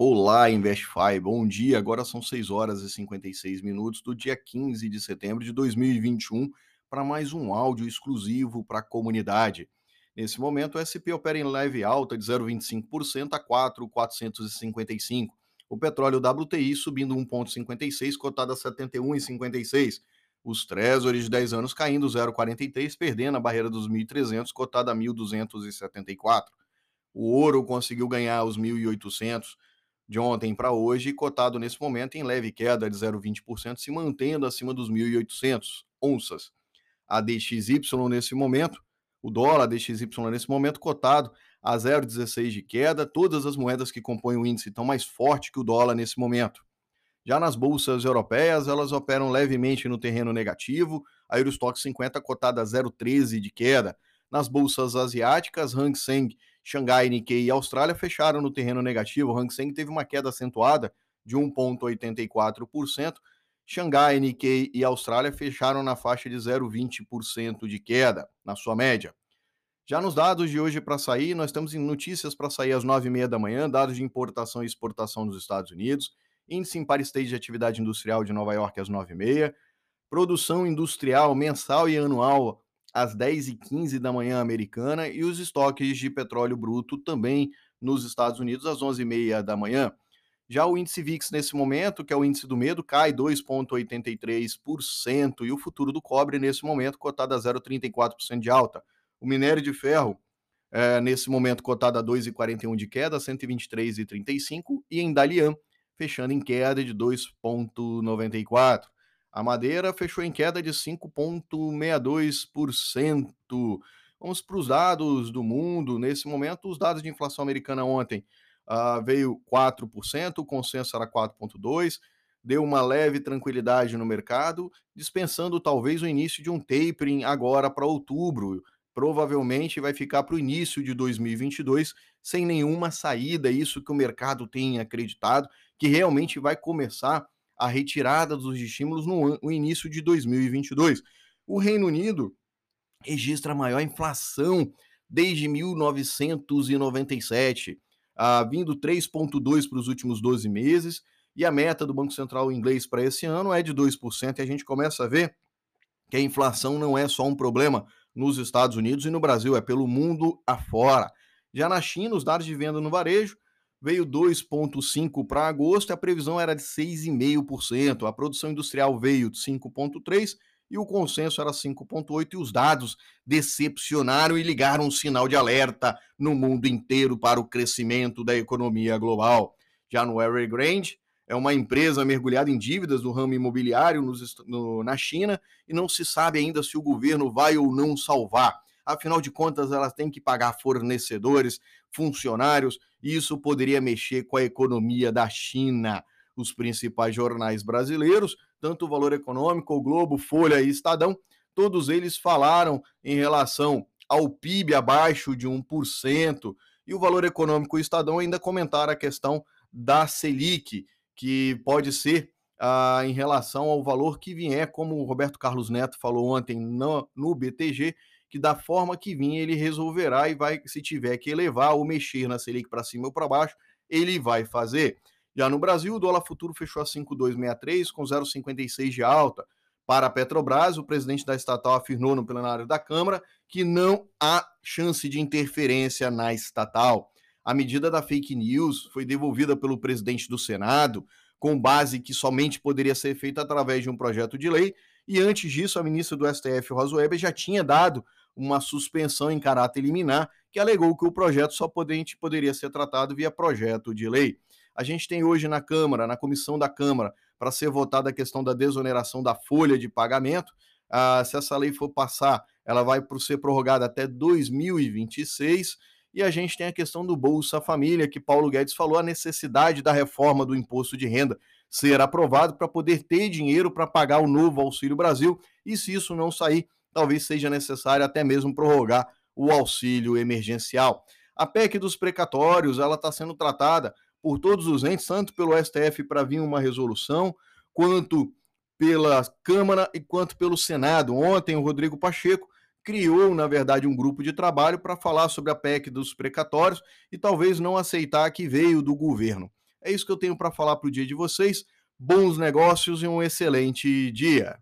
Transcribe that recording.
Olá, InvestFi, bom dia. Agora são 6 horas e 56 minutos do dia 15 de setembro de 2021 para mais um áudio exclusivo para a comunidade. Nesse momento, o SP opera em leve alta de 0,25% a 4,455. O petróleo WTI subindo 1,56, cotado a 71,56. Os Treasuries de 10 anos caindo 0,43, perdendo a barreira dos 1.300, cotada a 1.274. O ouro conseguiu ganhar os 1.800 de ontem para hoje, cotado nesse momento em leve queda de 0,20%, se mantendo acima dos 1.800 onças. A DXY nesse momento, o dólar DXY nesse momento cotado a 0,16 de queda, todas as moedas que compõem o índice estão mais fortes que o dólar nesse momento. Já nas bolsas europeias, elas operam levemente no terreno negativo, a Eurostock 50 cotada a 0,13 de queda. Nas bolsas asiáticas, Hang Seng Xangai, Nikkei e Austrália fecharam no terreno negativo. O Hang Seng teve uma queda acentuada de 1,84%. Xangai, Nikkei e Austrália fecharam na faixa de 0,20% de queda, na sua média. Já nos dados de hoje para sair, nós temos notícias para sair às 9h30 da manhã, dados de importação e exportação dos Estados Unidos, índice Empire State de atividade industrial de Nova York às 9h30, produção industrial mensal e anual às 10h15 da manhã americana e os estoques de petróleo bruto também nos Estados Unidos às 11h30 da manhã. Já o índice VIX nesse momento, que é o índice do medo, cai 2,83% e o futuro do cobre nesse momento cotado a 0,34% de alta. O minério de ferro é, nesse momento cotado a 2,41 de queda, 123,35 e em Dalian fechando em queda de 2,94. A madeira fechou em queda de 5,62%. Vamos para os dados do mundo. Nesse momento, os dados de inflação americana ontem uh, veio 4%, o consenso era 4,2%, deu uma leve tranquilidade no mercado, dispensando talvez o início de um tapering agora para outubro. Provavelmente vai ficar para o início de 2022 sem nenhuma saída, isso que o mercado tem acreditado, que realmente vai começar a retirada dos estímulos no, no início de 2022. O Reino Unido registra a maior inflação desde 1997, ah, vindo 3,2% para os últimos 12 meses, e a meta do Banco Central inglês para esse ano é de 2%, e a gente começa a ver que a inflação não é só um problema nos Estados Unidos e no Brasil, é pelo mundo afora. Já na China, os dados de venda no varejo veio 2,5% para agosto, a previsão era de 6,5%. A produção industrial veio de 5,3% e o consenso era 5,8%. E os dados decepcionaram e ligaram um sinal de alerta no mundo inteiro para o crescimento da economia global. Já no Evergrande, é uma empresa mergulhada em dívidas do ramo imobiliário nos, no, na China e não se sabe ainda se o governo vai ou não salvar. Afinal de contas, elas têm que pagar fornecedores, funcionários, e isso poderia mexer com a economia da China. Os principais jornais brasileiros, tanto o Valor Econômico, o Globo, Folha e Estadão, todos eles falaram em relação ao PIB abaixo de 1%, e o Valor Econômico e o Estadão ainda comentaram a questão da Selic, que pode ser ah, em relação ao valor que vier, como o Roberto Carlos Neto falou ontem no, no BTG, que da forma que vinha ele resolverá e vai, se tiver que elevar ou mexer na Selic para cima ou para baixo, ele vai fazer. Já no Brasil, o dólar futuro fechou a 5,263 com 0,56 de alta. Para a Petrobras, o presidente da estatal afirmou no plenário da Câmara que não há chance de interferência na estatal. A medida da fake news foi devolvida pelo presidente do Senado, com base que somente poderia ser feita através de um projeto de lei, e antes disso, a ministra do STF, Rosa Weber, já tinha dado uma suspensão em caráter liminar, que alegou que o projeto só poderia ser tratado via projeto de lei. A gente tem hoje na Câmara, na comissão da Câmara, para ser votada a questão da desoneração da folha de pagamento. Ah, se essa lei for passar, ela vai ser prorrogada até 2026. E a gente tem a questão do Bolsa Família, que Paulo Guedes falou, a necessidade da reforma do imposto de renda ser aprovado para poder ter dinheiro para pagar o novo Auxílio Brasil. E se isso não sair, talvez seja necessário até mesmo prorrogar o auxílio emergencial. A PEC dos precatórios, ela está sendo tratada por todos os entes, tanto pelo STF para vir uma resolução, quanto pela Câmara e quanto pelo Senado. Ontem, o Rodrigo Pacheco criou, na verdade, um grupo de trabalho para falar sobre a PEC dos precatórios e talvez não aceitar que veio do governo. É isso que eu tenho para falar para o dia de vocês. Bons negócios e um excelente dia.